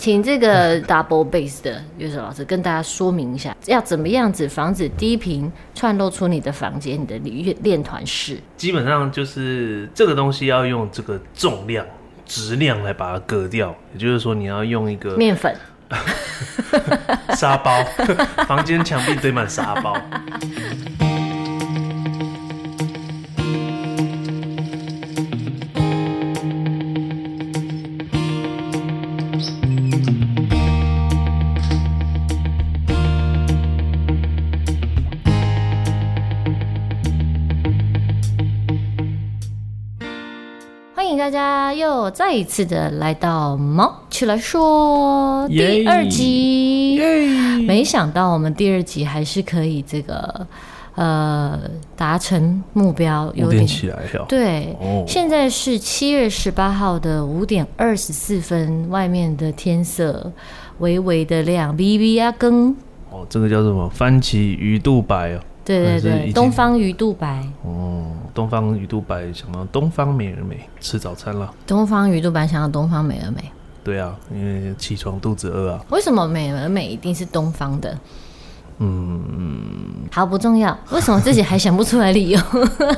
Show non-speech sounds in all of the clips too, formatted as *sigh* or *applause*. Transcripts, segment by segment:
请这个 double bass 的乐手老师跟大家说明一下，要怎么样子防止低频串漏出你的房间、你的练练团室。基本上就是这个东西要用这个重量、质量来把它割掉，也就是说你要用一个面粉。*laughs* 沙包，*laughs* 房间墙壁堆满沙包。大家又再一次的来到猫起来说第二集.没想到我们第二集还是可以这个呃达成目标，有点起来对，oh. 现在是七月十八号的五点二十四分，外面的天色微微的亮，微微啊更哦，这个叫什么？番茄鱼肚白哦，对对对，东方鱼肚白哦，东方鱼肚白想到东方美人美吃早餐了，东方鱼肚白想到东方美人美。对啊，因为起床肚子饿啊。为什么美而美一定是东方的？嗯，好不重要。为什么自己还想不出来理由？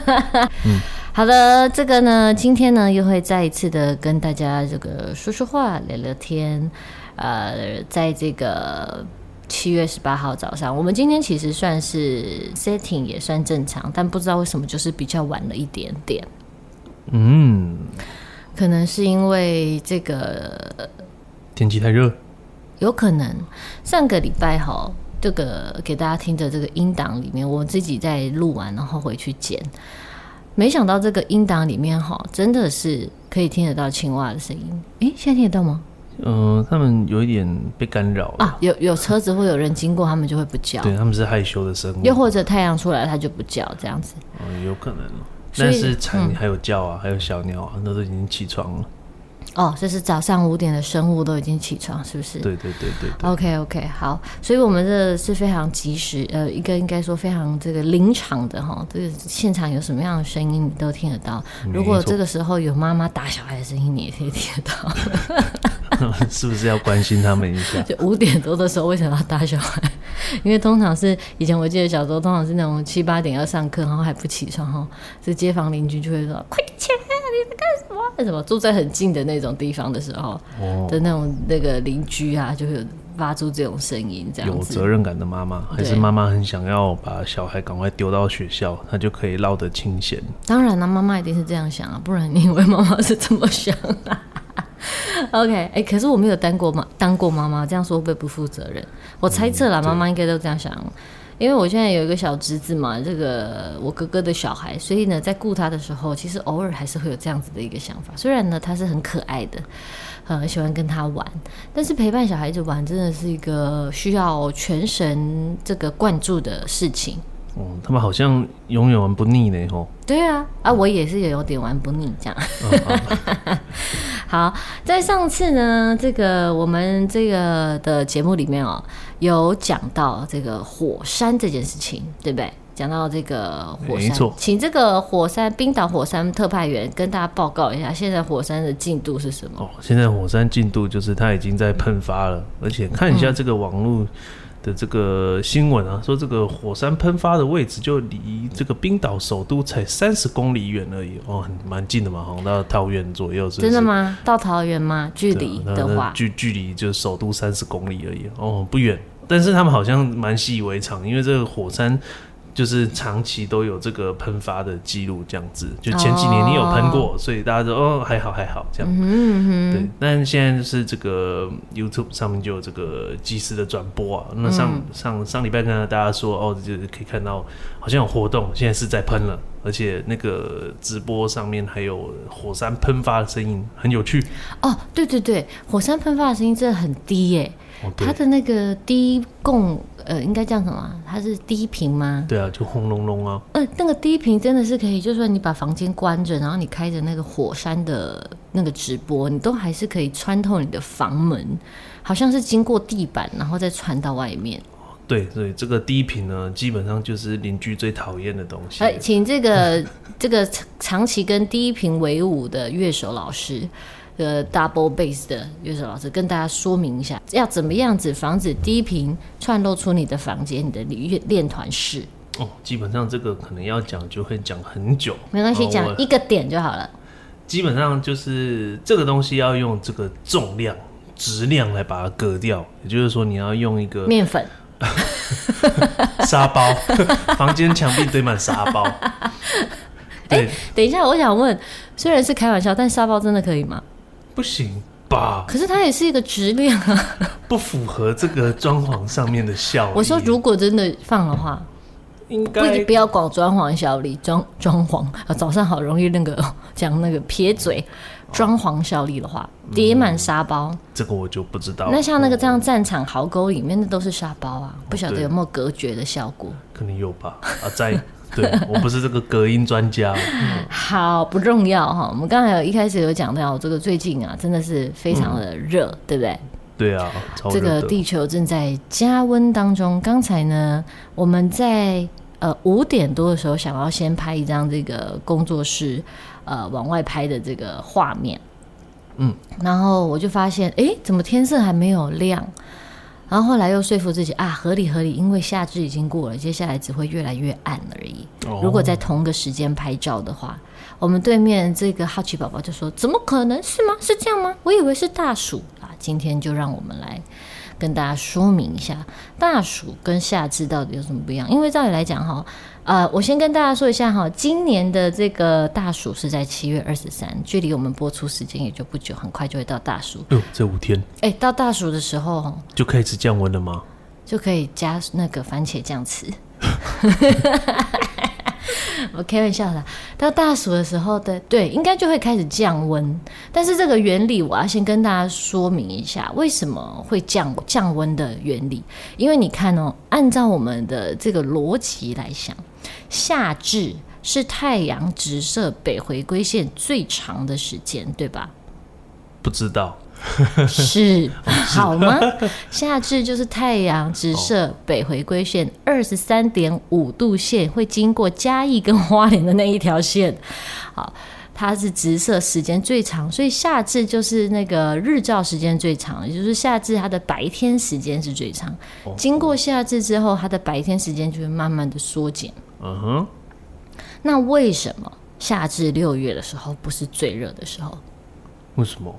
*laughs* 嗯，好的，这个呢，今天呢又会再一次的跟大家这个说说话、聊聊天。呃，在这个七月十八号早上，我们今天其实算是 setting 也算正常，但不知道为什么就是比较晚了一点点。嗯。可能是因为这个天气太热，有可能上个礼拜哈，这个给大家听的这个音档里面，我自己在录完然后回去剪，没想到这个音档里面哈，真的是可以听得到青蛙的声音。诶，现在听得到吗？嗯、呃，他们有一点被干扰啊，有有车子或有人经过，他们就会不叫。对，他们是害羞的生物，又或者太阳出来，它就不叫这样子。嗯，有可能。但是蝉还有叫啊，嗯、还有小鸟啊，那都已经起床了。哦，这是早上五点的生物都已经起床，是不是？对对对对，对。OK OK，好，所以我们这是非常及时，呃，一个应该说非常这个临场的哈，这个现场有什么样的声音你都听得到。如果这个时候有妈妈打小孩的声音，你也可以听得到。*laughs* *laughs* 是不是要关心他们一下？*laughs* 就五点多的时候，为什么要打小孩？因为通常是以前我记得小时候，通常是那种七八点要上课，然后还不起床哈，这街坊邻居就会说：“快点起来，你在干什么？为什么住在很近的那种地方的时候、哦、的那种那个邻居啊，就会发出这种声音，这样有责任感的妈妈，还是妈妈很想要把小孩赶快丢到学校，她就可以落得清闲。当然了，妈妈一定是这样想啊，不然你以为妈妈是这么想啊？*laughs* OK，哎、欸，可是我没有当过妈，当过妈妈，这样说会不会不负责任？我猜测啦，妈妈应该都这样想，因为我现在有一个小侄子嘛，这个我哥哥的小孩，所以呢，在顾他的时候，其实偶尔还是会有这样子的一个想法。虽然呢，他是很可爱的，很喜欢跟他玩，但是陪伴小孩子玩真的是一个需要全神这个灌注的事情。哦，他们好像永远玩不腻呢，吼。对啊，啊，我也是有点玩不腻这样。哦、*laughs* 好，在上次呢，这个我们这个的节目里面哦，有讲到这个火山这件事情，对不对？讲到这个火山，没错，请这个火山冰岛火山特派员跟大家报告一下，现在火山的进度是什么？哦，现在火山进度就是它已经在喷发了，而且看一下这个网络。嗯的这个新闻啊，说这个火山喷发的位置就离这个冰岛首都才三十公里远而已哦，很蛮近的嘛，好像到桃园左右是不是？真的吗？到桃园吗？距离的话，距距离就首都三十公里而已哦，不远。但是他们好像蛮习以为常，因为这个火山。就是长期都有这个喷发的记录，这样子。就前几年你有喷过，oh. 所以大家都哦还好还好这样。嗯嗯。对，但现在就是这个 YouTube 上面就有这个即时的转播啊。那上、嗯、上上礼拜跟大家说哦，就是可以看到好像有活动，现在是在喷了，而且那个直播上面还有火山喷发的声音，很有趣。哦，对对对，火山喷发的声音真的很低耶。它的那个低共呃，应该叫什么？它是低频吗？对啊，就轰隆隆啊。呃，那个低频真的是可以，就算你把房间关着，然后你开着那个火山的那个直播，你都还是可以穿透你的房门，好像是经过地板，然后再传到外面。对，所以这个低频呢，基本上就是邻居最讨厌的东西。哎，请这个这个长期跟低频为伍的乐手老师。呃 double bass 的乐手老师跟大家说明一下，要怎么样子防止低频串漏出你的房间、你的练练团室。哦，基本上这个可能要讲就会讲很久，没关系，讲一个点就好了。基本上就是这个东西要用这个重量、质量来把它割掉，也就是说你要用一个面粉。*laughs* *laughs* 沙包，房间墙壁堆满沙包。*laughs* 对、欸，等一下，我想问，虽然是开玩笑，但沙包真的可以吗？不行吧？可是它也是一个质量啊，*laughs* 不符合这个装潢上面的效果。我说，如果真的放的话，应该不不要搞装潢效力，装装潢啊，早上好容易那个 *laughs* 讲那个撇嘴。装潢效力的话，叠满沙包、嗯，这个我就不知道。那像那个这样战场壕沟里面的都是沙包啊，不晓得有没有隔绝的效果？可能有吧。啊，在 *laughs* 对我不是这个隔音专家。嗯、*laughs* 好，不重要哈。我们刚才有一开始有讲到，这个最近啊，真的是非常的热、嗯，对不对？对啊，这个地球正在加温当中。刚才呢，我们在呃五点多的时候，想要先拍一张这个工作室。呃，往外拍的这个画面，嗯，然后我就发现，哎，怎么天色还没有亮？然后后来又说服自己啊，合理合理，因为夏至已经过了，接下来只会越来越暗而已。哦、如果在同个时间拍照的话，我们对面这个好奇宝宝就说：“怎么可能是吗？是这样吗？我以为是大暑啊！”今天就让我们来跟大家说明一下，大暑跟夏至到底有什么不一样？因为照理来讲，哈。呃，我先跟大家说一下哈，今年的这个大暑是在七月二十三，距离我们播出时间也就不久，很快就会到大暑。哦，这五天。哎，到大暑的时候就可以吃降温了吗？就可以加那个番茄酱吃。*laughs* 我开玩笑的，到大暑的时候的，对，应该就会开始降温。但是这个原理，我要先跟大家说明一下，为什么会降降温的原理。因为你看哦，按照我们的这个逻辑来想，夏至是太阳直射北回归线最长的时间，对吧？不知道。是好吗？夏至就是太阳直射北回归线二十三点五度线，会经过嘉义跟花莲的那一条线。好，它是直射时间最长，所以夏至就是那个日照时间最长，也就是夏至它的白天时间是最长。经过夏至之后，它的白天时间就会慢慢的缩减。嗯哼。那为什么夏至六月的时候不是最热的时候？为什么？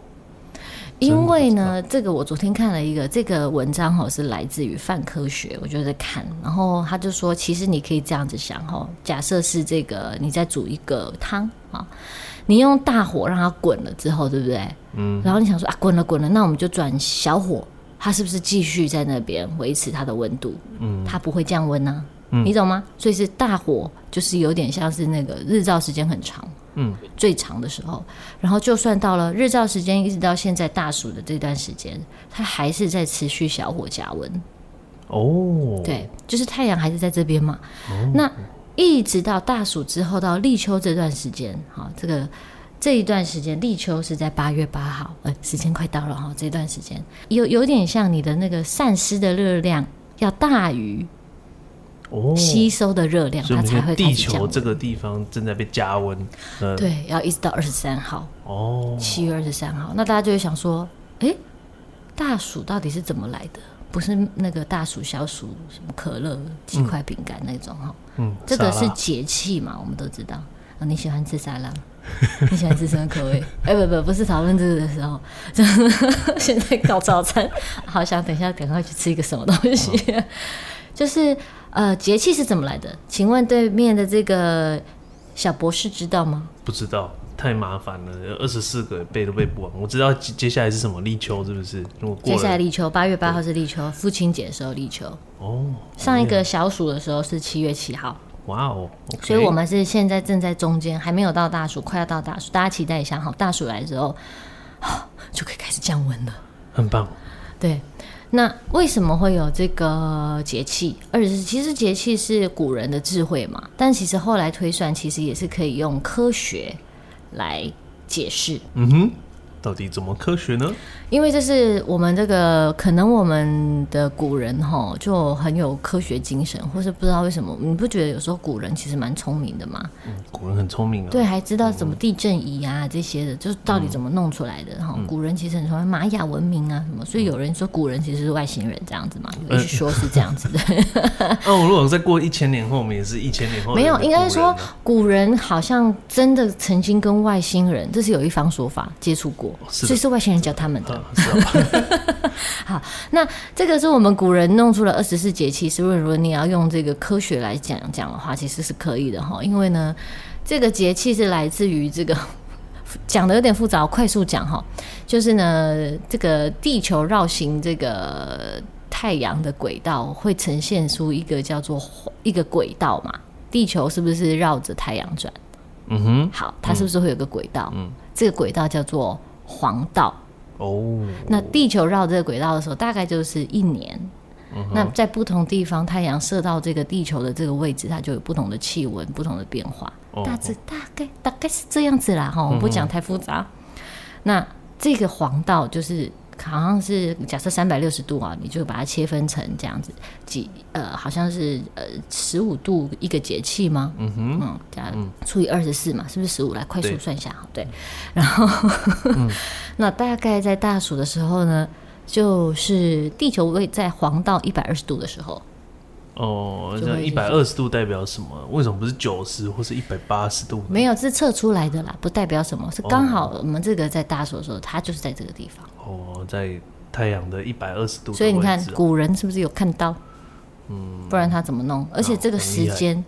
因为呢，这个我昨天看了一个这个文章哈，是来自于泛科学，我就在看，然后他就说，其实你可以这样子想哈，假设是这个你在煮一个汤啊，你用大火让它滚了之后，对不对？嗯，然后你想说啊，滚了滚了，那我们就转小火，它是不是继续在那边维持它的温度？嗯，它不会降温呢？嗯，你懂吗？所以是大火，就是有点像是那个日照时间很长。嗯，最长的时候，然后就算到了日照时间，一直到现在大暑的这段时间，它还是在持续小火加温。哦，对，就是太阳还是在这边嘛。哦，那一直到大暑之后到立秋这段时间，哈，这个这一段时间立秋是在八月八号，呃，时间快到了哈，这段时间有有点像你的那个散失的热量要大于。吸收的热量，它才会地球这个地方正在被加温。对，要一直到二十三号。哦，七月二十三号，那大家就会想说，哎、欸，大暑到底是怎么来的？不是那个大暑、小暑，什么可乐、鸡块、饼干那种哈？嗯，这个是节气嘛，我们都知道。啊，你喜欢吃沙拉？*laughs* 你喜欢吃什么口味？哎、欸，不不，不是讨论这个的时候，*laughs* 现在搞早餐，好想等一下赶快去吃一个什么东西，哦、*laughs* 就是。呃，节气是怎么来的？请问对面的这个小博士知道吗？不知道，太麻烦了，二十四个背都背不完。我知道接下来是什么立秋，是不是？接下来立秋，八月八号是立秋，父亲节的时候立秋。哦。上一个小暑的时候是七月七号。哇哦。Okay、所以我们是现在正在中间，还没有到大暑，快要到大暑，大家期待一下哈。大暑来之后，*sighs* 就可以开始降温了。很棒。对。那为什么会有这个节气？而其实节气是古人的智慧嘛，但其实后来推算，其实也是可以用科学来解释。嗯哼，到底怎么科学呢？因为这是我们这个可能我们的古人哈就很有科学精神，或是不知道为什么，你不觉得有时候古人其实蛮聪明的吗？嗯，古人很聪明啊。对，还知道怎么地震仪啊、嗯、这些的，就是到底怎么弄出来的哈。嗯、古人其实很聪明，玛雅文明啊什么，所以有人说古人其实是外星人这样子嘛，有人说是这样子的。*laughs* 那我，如果再过一千年后，我们也是一千年后。没有，应该是说古人好像真的曾经跟外星人，这是有一方说法接触过，是所以是外星人教他们的。*laughs* 好，那这个是我们古人弄出了二十四节气，是不是？如果你要用这个科学来讲讲的话，其实是可以的哈。因为呢，这个节气是来自于这个 *laughs* 讲的有点复杂，快速讲哈。就是呢，这个地球绕行这个太阳的轨道会呈现出一个叫做一个轨道嘛。地球是不是绕着太阳转？嗯哼。好，它是不是会有个轨道？嗯。这个轨道叫做黄道。哦，那地球绕这个轨道的时候，大概就是一年。嗯、那在不同地方，太阳射到这个地球的这个位置，它就有不同的气温、不同的变化。哦、大致大概大概是这样子啦，哈，我不讲太复杂。嗯、那这个黄道就是。好像是假设三百六十度啊，你就把它切分成这样子几呃，好像是呃十五度一个节气吗？嗯哼，嗯，加除以二十四嘛，是不是十五？来快速算一下，对，对。然后，嗯、*laughs* 那大概在大暑的时候呢，就是地球位在黄道一百二十度的时候。哦，那一百二十度代表什么？为什么不是九十或是一百八十度？没有，是测出来的啦，不代表什么，是刚好我们这个在大暑的时候，它就是在这个地方。哦，在太阳的一百二十度，所以你看古人是不是有看到？嗯，不然他怎么弄？而且这个时间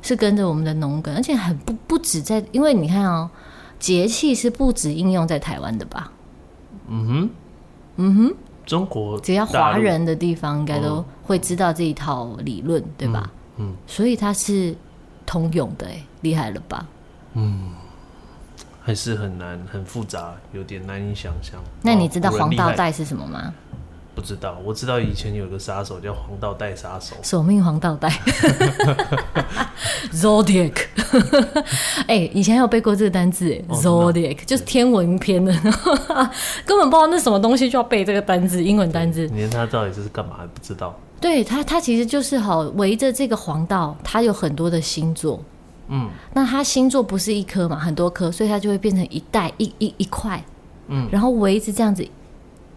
是跟着我们的农耕，而且很不不止在，因为你看哦，节气是不止应用在台湾的吧？嗯哼，嗯哼。中国只要华人的地方，应该都会知道这一套理论，嗯、对吧？嗯，所以它是通用的，哎，厉害了吧？嗯，还是很难，很复杂，有点难以想象。那你知道黄道带是什么吗？不知道，我知道以前有个杀手叫黄道带杀手，索命黄道带，*laughs* Zodiac。*laughs* 哎、欸，以前有背过这个单字，，Zodiac 就是天文篇的，*laughs* 根本不知道那什么东西就要背这个单字，英文单字。你连他到底这是干嘛还不知道？对他，他其实就是好围着这个黄道，它有很多的星座。嗯，那它星座不是一颗嘛，很多颗，所以它就会变成一袋一一一块。嗯，然后围着这样子。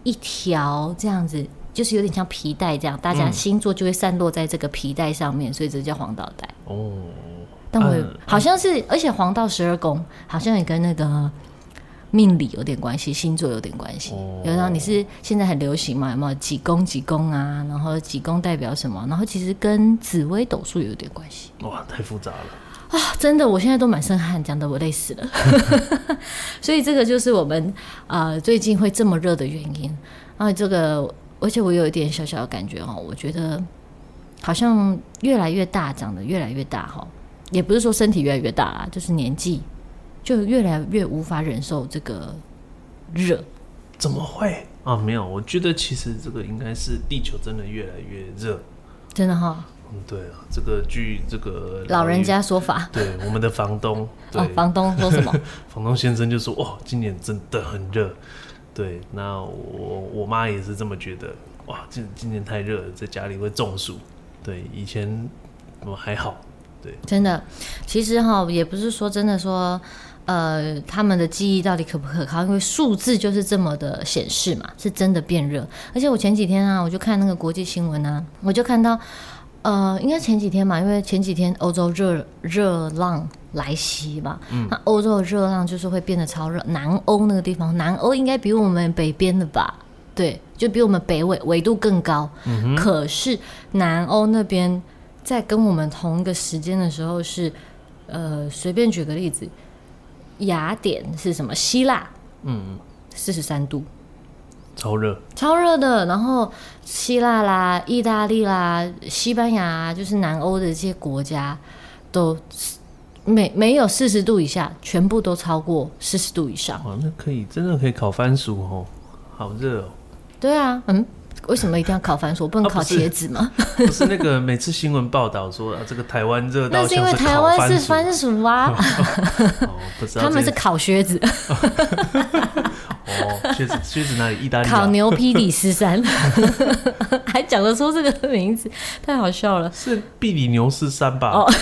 一条这样子，就是有点像皮带这样，大家星座就会散落在这个皮带上面，嗯、所以这叫黄道带。哦，但我、嗯、好像是，而且黄道十二宫好像也跟那个命理有点关系，星座有点关系。哦，有时候你是现在很流行嘛，有没有几宫几宫啊？然后几宫代表什么？然后其实跟紫微斗数有点关系。哇，太复杂了。啊，真的，我现在都满身汗，讲的我累死了。*laughs* 所以这个就是我们啊、呃、最近会这么热的原因。然后这个，而且我有一点小小的感觉哦，我觉得好像越来越大，长得越来越大哈，也不是说身体越来越大啦，就是年纪就越来越无法忍受这个热。怎么会啊？没有，我觉得其实这个应该是地球真的越来越热，真的哈。嗯，对啊，这个据这个老人家说法，对我们的房东，对哦，房东说什么？*laughs* 房东先生就说：“哦，今年真的很热。”对，那我我妈也是这么觉得。哇，今今年太热了，在家里会中暑。对，以前我还好。对，真的，其实哈，也不是说真的说，呃，他们的记忆到底可不可靠？因为数字就是这么的显示嘛，是真的变热。而且我前几天啊，我就看那个国际新闻啊，我就看到。呃，应该前几天嘛，因为前几天欧洲热热浪来袭吧，嗯，那欧洲的热浪就是会变得超热。南欧那个地方，南欧应该比我们北边的吧？对，就比我们北纬纬度更高。嗯。可是南欧那边在跟我们同一个时间的时候是，呃，随便举个例子，雅典是什么？希腊，嗯，四十三度。超热，超热的。然后希腊啦、意大利啦、西班牙，就是南欧的这些国家，都没没有四十度以下，全部都超过四十度以上。哇，那可以真的可以烤番薯哦，好热哦。对啊，嗯，为什么一定要烤番薯？不能烤茄子吗？啊、不，是不是那个每次新闻报道说啊，这个台湾热那是因为台湾是番薯啊。*laughs* 哦，不知道 *laughs* 他们是烤靴子。*laughs* 哦，靴子 *laughs* 靴子哪里？意大利、啊？烤牛皮里斯山，*laughs* 还讲得出这个名字，太好笑了。是比里牛斯山吧？哦，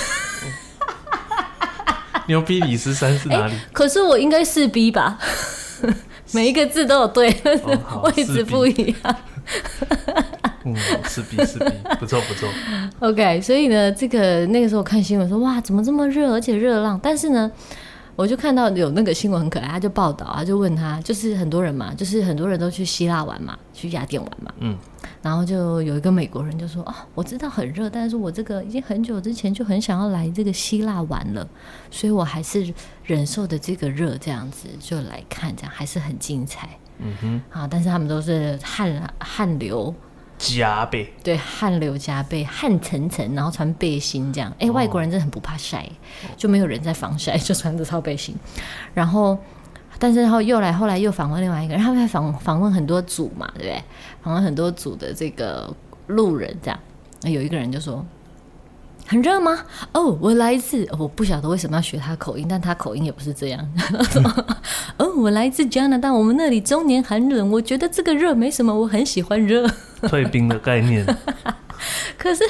*laughs* 牛皮里斯山是哪里？欸、可是我应该是 B 吧？每一个字都有对，哦、位置不一样。嗯，是 B 是 B，不错不错。OK，所以呢，这个那个时候看新闻说，哇，怎么这么热，而且热浪？但是呢。我就看到有那个新闻很可爱，他就报道，他就问他，就是很多人嘛，就是很多人都去希腊玩嘛，去雅典玩嘛，嗯，然后就有一个美国人就说，哦，我知道很热，但是我这个已经很久之前就很想要来这个希腊玩了，所以我还是忍受的这个热，这样子就来看，这样还是很精彩，嗯哼，啊，但是他们都是汗汗流。加倍对，汗流浃背，汗涔涔，然后穿背心这样。哎、欸，外国人真的很不怕晒，哦、就没有人在防晒，就穿着套背心。然后，但是然后又来，后来又访问另外一个人，他们还访访问很多组嘛，对不对？访问很多组的这个路人这样。有一个人就说。很热吗？哦，我来自，我不晓得为什么要学他口音，但他口音也不是这样。*laughs* 哦，我来自加拿大，我们那里终年寒冷，我觉得这个热没什么，我很喜欢热。退冰的概念。*laughs* 可是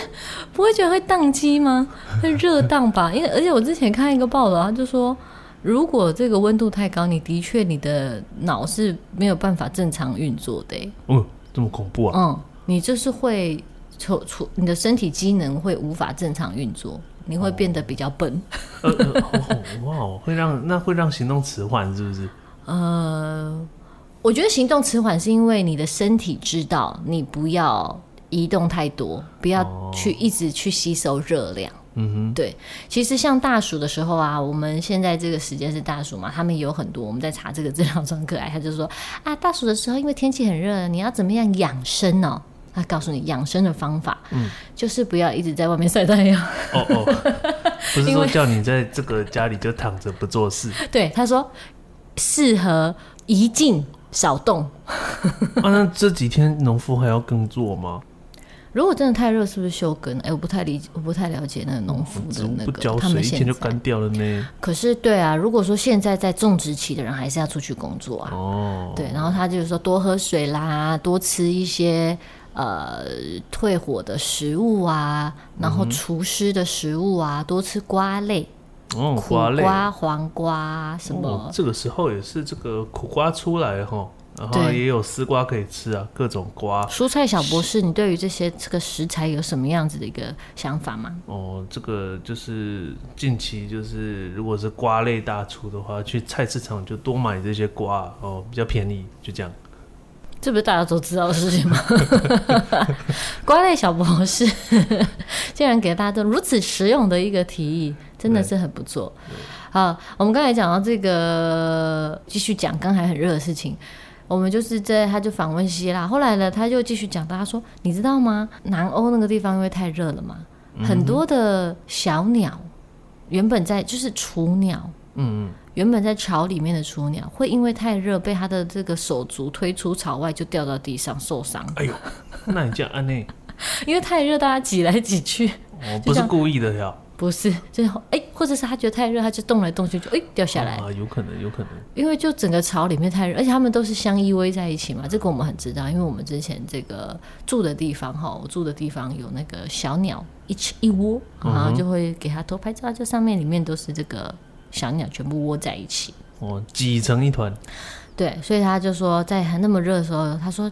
不会觉得会宕机吗？会热宕吧？因为而且我之前看一个报道，他就说，如果这个温度太高，你的确你的脑是没有办法正常运作的。哦，这么恐怖啊！嗯，你就是会。出出，你的身体机能会无法正常运作，你会变得比较笨。*laughs* 哦呃哦、哇，会让那会让行动迟缓，是不是？呃，我觉得行动迟缓是因为你的身体知道你不要移动太多，不要去一直去吸收热量。嗯哼，对。其实像大暑的时候啊，我们现在这个时间是大暑嘛，他们有很多我们在查这个资料上可爱，他就说啊，大暑的时候因为天气很热，你要怎么样养生呢、哦？他告诉你养生的方法，嗯，就是不要一直在外面晒太阳。哦哦，*laughs* 不是说叫你在这个家里就躺着不做事。对，他说适合宜静少动。*laughs* 啊，那这几天农夫还要耕作吗？如果真的太热，是不是休耕？哎、欸，我不太理解，我不太了解那个农夫的那个，不浇水一天就干掉了呢。可是，对啊，如果说现在在种植期的人，还是要出去工作啊。哦，对，然后他就是说多喝水啦，多吃一些。呃，退火的食物啊，然后除湿的食物啊，嗯、多吃瓜类，哦，苦瓜、黄瓜什么、哦。这个时候也是这个苦瓜出来哈，然后也有丝瓜可以吃啊，各种瓜。蔬菜小博士，你对于这些这个食材有什么样子的一个想法吗？哦，这个就是近期就是，如果是瓜类大出的话，去菜市场就多买这些瓜哦，比较便宜，就这样。这不是大家都知道的事情吗？*laughs* 瓜类小博士竟然给大家都如此实用的一个提议，真的是很不错。好，我们刚才讲到这个，继续讲刚才很热的事情。我们就是在他就访问希腊，后来呢，他就继续讲，大家说你知道吗？南欧那个地方因为太热了嘛，很多的小鸟原本在就是雏鸟，嗯嗯。原本在巢里面的雏鸟，会因为太热被它的这个手足推出巢外，就掉到地上受伤。哎呦，那你这样按呢？*laughs* 因为太热，大家挤来挤去。哦，不是故意的呀。不是，就是哎、欸，或者是他觉得太热，他就动来动去，就哎、欸、掉下来。啊，有可能，有可能。因为就整个巢里面太热，而且他们都是相依偎在一起嘛，这个我们很知道，因为我们之前这个住的地方哈，我住的地方有那个小鸟一起一窝，然后就会给他偷拍照，就上面里面都是这个。小鸟全部窝在一起，哦，挤成一团。对，所以他就说，在还那么热的时候，他说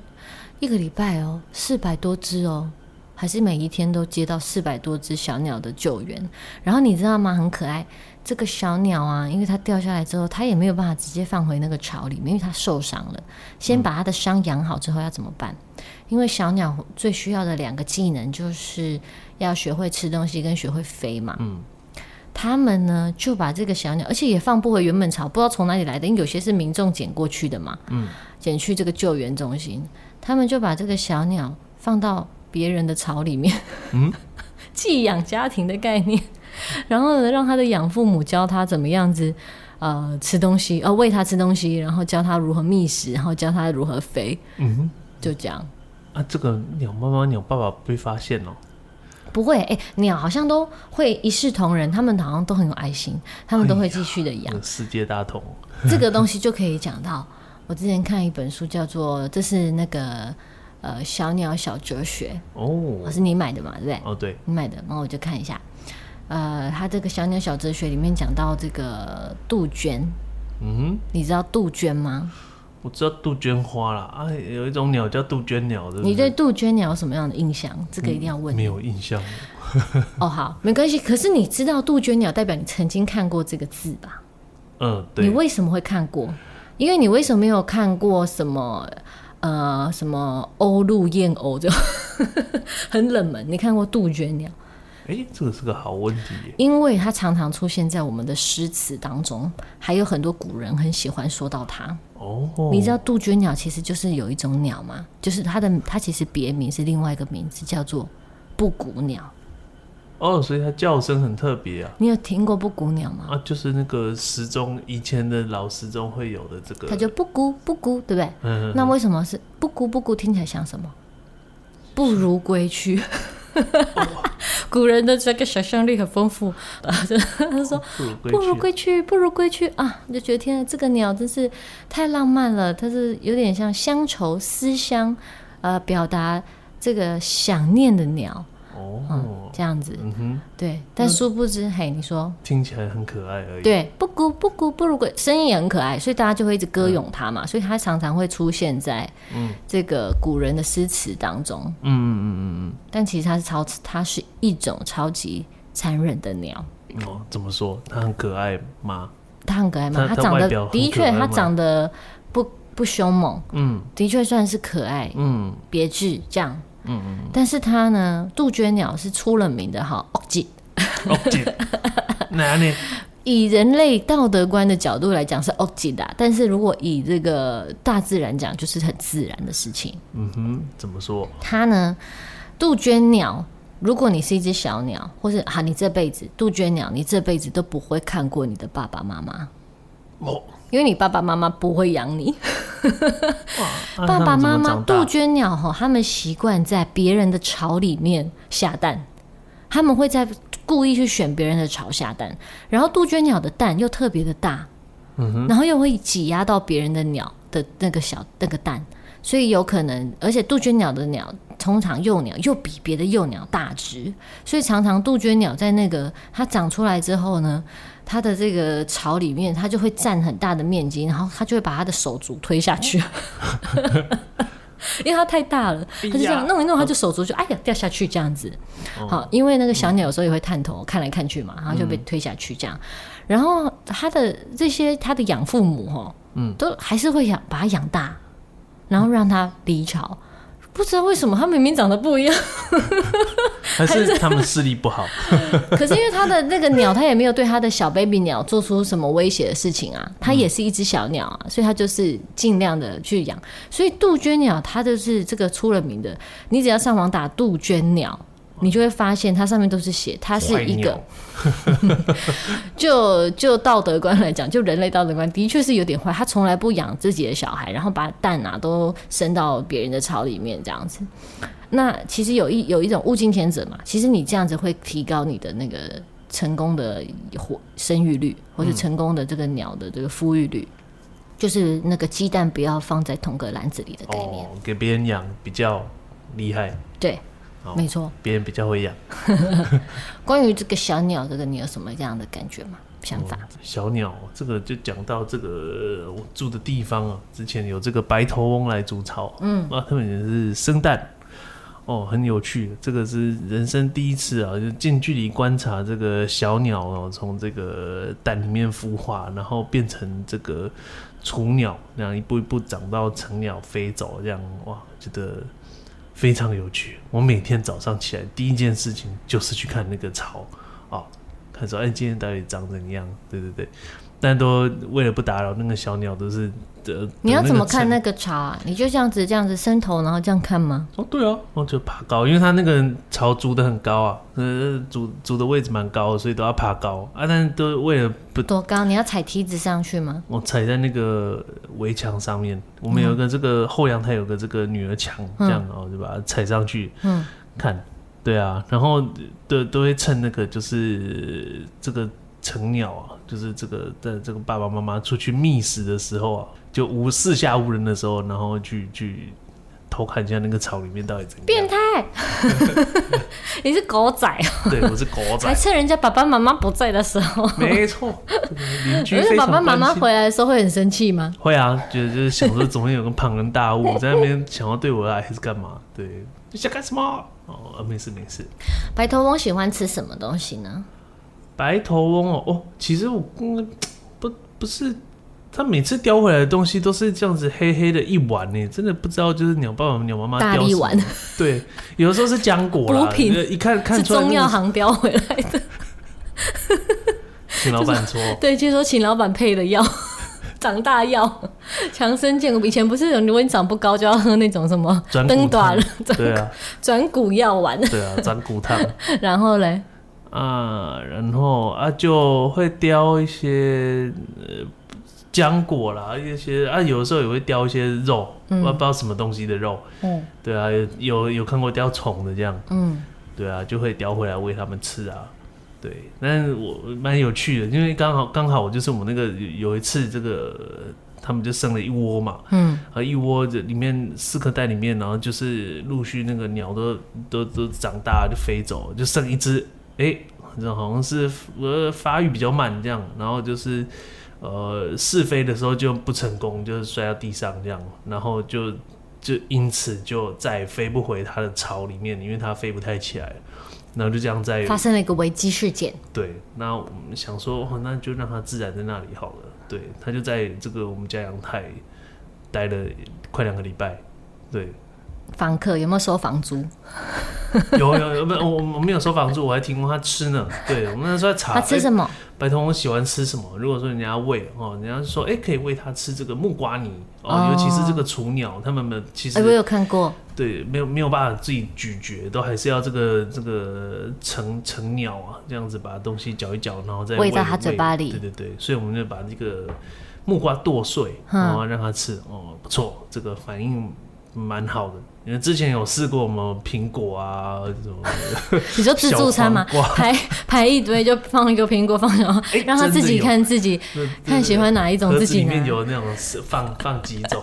一个礼拜哦，四百多只哦，还是每一天都接到四百多只小鸟的救援。然后你知道吗？很可爱，这个小鸟啊，因为它掉下来之后，它也没有办法直接放回那个巢里面，因为它受伤了。先把它的伤养好之后要怎么办？因为小鸟最需要的两个技能，就是要学会吃东西跟学会飞嘛。嗯。他们呢就把这个小鸟，而且也放不回原本巢，不知道从哪里来的，因为有些是民众捡过去的嘛，嗯，捡去这个救援中心，他们就把这个小鸟放到别人的巢里面，嗯，*laughs* 寄养家庭的概念，*laughs* 然后呢，让他的养父母教他怎么样子，呃，吃东西，呃，喂他吃东西，然后教他如何觅食，然后教他如何飞，嗯，就这样。啊，这个鸟妈妈、鸟爸爸被发现了。不会，哎、欸，鸟好像都会一视同仁，他们好像都很有爱心，他们都会继续的养。世界大同，这个东西就可以讲到我之前看一本书，叫做这是那个呃小鸟小哲学哦，是你买的嘛，对不对？哦，对，你买的，然后我就看一下。呃，他这个小鸟小哲学里面讲到这个杜鹃，嗯哼，你知道杜鹃吗？我知道杜鹃花啦，啊，有一种鸟叫杜鹃鸟的。你对杜鹃鸟有什么样的印象？这个一定要问。没有印象。*laughs* 哦，好，没关系。可是你知道杜鹃鸟代表你曾经看过这个字吧？嗯，对。你为什么会看过？因为你为什么没有看过什么呃什么鸥鹭燕鸥就 *laughs* 很冷门？你看过杜鹃鸟？哎，这个是个好问题耶。因为它常常出现在我们的诗词当中，还有很多古人很喜欢说到它。哦，你知道杜鹃鸟其实就是有一种鸟吗？就是它的它其实别名是另外一个名字，叫做布谷鸟。哦，所以它叫声很特别啊。你有听过布谷鸟吗？啊，就是那个时钟以前的老时钟会有的这个。它就布谷布谷，对不对？嗯。那为什么是布谷布谷？听起来像什么？不如归去。*laughs* 古人的这个想象力很丰富啊！*laughs* 他说：“不如归去，不如归去啊！”就觉得天啊，这个鸟真是太浪漫了。它是有点像乡愁、思乡，呃，表达这个想念的鸟。哦、嗯，这样子，嗯哼，对，但殊不知，嘿，你说听起来很可爱而已。对，不咕不咕不如果，声音也很可爱，所以大家就会一直歌咏它嘛，嗯、所以它常常会出现在这个古人的诗词当中。嗯嗯嗯嗯嗯。但其实它是超，它是一种超级残忍的鸟。哦，怎么说？它很可爱吗？它很可爱吗？它长得的确，它长得不不凶猛。嗯，的确算是可爱。嗯，别致这样。嗯嗯，但是它呢，杜鹃鸟是出了名的哈，恶疾，恶疾，*laughs* 哪里？以人类道德观的角度来讲是恶疾的，但是如果以这个大自然讲，就是很自然的事情。嗯哼，怎么说？它呢，杜鹃鸟，如果你是一只小鸟，或是哈，你这辈子杜鹃鸟，你这辈子都不会看过你的爸爸妈妈。哦。因为你爸爸妈妈不会养你，爸爸妈妈杜鹃鸟哈，他们习惯在别人的巢里面下蛋，他们会在故意去选别人的巢下蛋，然后杜鹃鸟的蛋又特别的大，然后又会挤压到别人的鸟的那个小那个蛋，所以有可能，而且杜鹃鸟的鸟通常幼鸟又比别的幼鸟大只，所以常常杜鹃鸟在那个它长出来之后呢。它的这个巢里面，它就会占很大的面积，然后它就会把它的手足推下去，*laughs* 因为它太大了，它就这样弄一弄，它就手足就哎呀掉下去这样子。好，因为那个小鸟有时候也会探头看来看去嘛，然后就被推下去这样。然后它的这些它的养父母哈，嗯，都还是会养把它养大，然后让它离巢。不知道为什么，它明明长得不一样，*laughs* 还是他们视力不好？*laughs* 可是因为它的那个鸟，它也没有对它的小 baby 鸟做出什么威胁的事情啊，它也是一只小鸟啊，所以它就是尽量的去养。所以杜鹃鸟它就是这个出了名的，你只要上网打杜鹃鸟。你就会发现，它上面都是写，它是一个，*laughs* 就就道德观来讲，就人类道德观的确是有点坏。它从来不养自己的小孩，然后把蛋啊都生到别人的巢里面这样子。那其实有一有一种物竞天择嘛，其实你这样子会提高你的那个成功的活生育率，或是成功的这个鸟的这个孵育率，就是那个鸡蛋不要放在同个篮子里的概念，哦、给别人养比较厉害，对。哦、没错，别人比较会养。*laughs* 关于这个小鸟，这个你有什么这样的感觉吗？想法？哦、小鸟，这个就讲到这个我住的地方啊，之前有这个白头翁来筑巢，嗯，啊，他们也是生蛋，哦，很有趣。这个是人生第一次啊，就近距离观察这个小鸟哦，从这个蛋里面孵化，然后变成这个雏鸟，这样一步一步长到成鸟飞走，这样哇，觉得。非常有趣，我每天早上起来第一件事情就是去看那个草，啊，看说哎今天到底长怎样？对对对，但都为了不打扰那个小鸟，都是。你要怎么看那个巢啊？你就这样子这样子伸头，然后这样看吗？哦，对啊，我就爬高，因为它那个巢筑的很高啊，呃，筑筑的位置蛮高，所以都要爬高啊。但是都为了不多高，你要踩梯子上去吗？我踩在那个围墙上面，我们有一个这个后阳台有个这个女儿墙，这样哦，就把它踩上去，嗯，看，对啊，然后都都会趁那个就是这个成鸟啊，就是这个在这个爸爸妈妈出去觅食的时候啊。就无四下无人的时候，然后去去偷看一下那个草里面到底怎样。变态！*laughs* 你是狗仔哦、喔？对，我是狗仔。还趁人家爸爸妈妈不在的时候。没错。邻居。爸爸妈妈回来的时候会很生气吗？会啊，觉得就是想说总会有个庞然大物在那边想要对我来还是干嘛？对，你想干什么？哦，没事没事。白头翁喜欢吃什么东西呢？白头翁哦哦，其实我嗯不不是。他每次叼回来的东西都是这样子黑黑的一碗呢，真的不知道就是鸟爸爸、鸟妈妈叼一碗。对，有的时候是浆果啦，*laughs* 补品一看看出来中药行叼回来的。*laughs* 请老板说，对，就是说请老板配的药，*laughs* 长大药，强身健骨。以前不是有，如果你长不高就要喝那种什么登短对啊，转骨药丸，对啊，转骨汤。然后嘞，啊，然后啊就会叼一些呃。浆果啦，一些啊，有的时候也会叼一些肉，嗯、不知道什么东西的肉。嗯，对啊，有有看过叼虫的这样。嗯，对啊，就会叼回来喂他们吃啊。对，但是我蛮有趣的，因为刚好刚好我就是我们那个有一次这个他们就生了一窝嘛。嗯，啊一窝这里面四颗蛋里面，然后就是陆续那个鸟都都都长大就飞走，就剩一只，哎、欸，这好像是呃发育比较慢这样，然后就是。呃，试飞的时候就不成功，就是摔到地上这样，然后就就因此就再也飞不回它的巢里面，因为它飞不太起来，然后就这样在发生了一个危机事件。对，那我们想说，哦，那就让它自然在那里好了。对，它就在这个我们家阳台待了快两个礼拜。对。房客有没有收房租？有 *laughs* 有有，不，我我没有收房租，我还提供他吃呢。对，我们那时候在查，他吃什么？欸、白头翁喜欢吃什么？如果说人家喂哦，人家说哎、欸，可以喂他吃这个木瓜泥哦，哦，尤其是这个雏鸟，他们们其实、欸、我有看过，对，没有没有办法自己咀嚼，都还是要这个这个成成鸟啊，这样子把东西嚼一嚼，然后再喂到他嘴巴里。对对对，所以我们就把这个木瓜剁碎，然后让他吃。哦，不错，这个反应蛮好的。因为之前有试过什么苹果啊，什么？*laughs* 你说自助餐嘛？*laughs* 排排一堆，就放一个苹果，放然后让他自己看自己看喜欢哪一种，自己里面有那种放放几种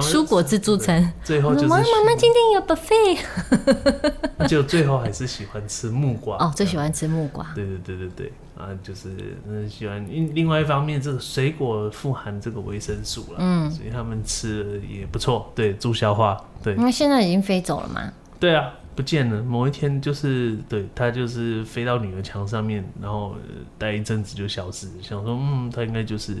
蔬果自助餐。最后就是妈妈今天有 buffet，就最后还是喜欢吃木瓜哦，最喜欢吃木瓜。对对对对对。啊，就是嗯，喜欢。另另外一方面，这个水果富含这个维生素了，嗯，所以他们吃了也不错，对，助消化，对。因为现在已经飞走了吗？对啊，不见了。某一天就是，对，他就是飞到女儿墙上面，然后待一阵子就消失。想说，嗯，他应该就是。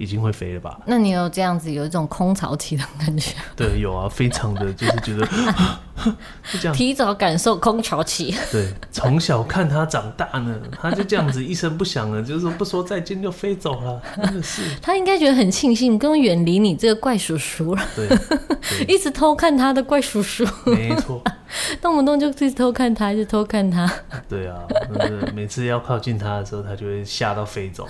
已经会飞了吧？那你有这样子有一种空巢期的感觉？对，有啊，非常的就是觉得 *laughs* 就这样提早感受空巢期。对，从小看他长大呢，他就这样子一声不响了，就是说不说再见就飞走了，真的是。他应该觉得很庆幸，更远离你这个怪叔叔了。对，*laughs* 一直偷看他的怪叔叔。没错。*laughs* 动不动就一直偷看他，一直偷看他。*laughs* 对啊，就是每次要靠近他的时候，他就会吓到飞走。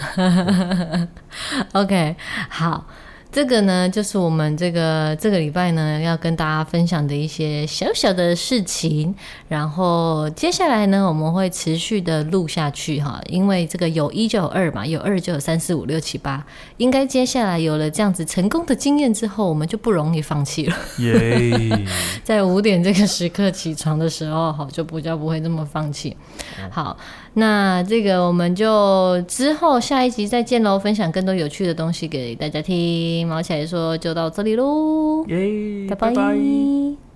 *laughs* OK，好。这个呢，就是我们这个这个礼拜呢要跟大家分享的一些小小的事情。然后接下来呢，我们会持续的录下去哈，因为这个有一就有二嘛，有二就有三四五六七八。应该接下来有了这样子成功的经验之后，我们就不容易放弃了。耶 *laughs* 在五点这个时刻起床的时候，好就比较不会这么放弃。好。那这个我们就之后下一集再见喽，分享更多有趣的东西给大家听。毛起来说就到这里喽，耶，拜拜。拜拜。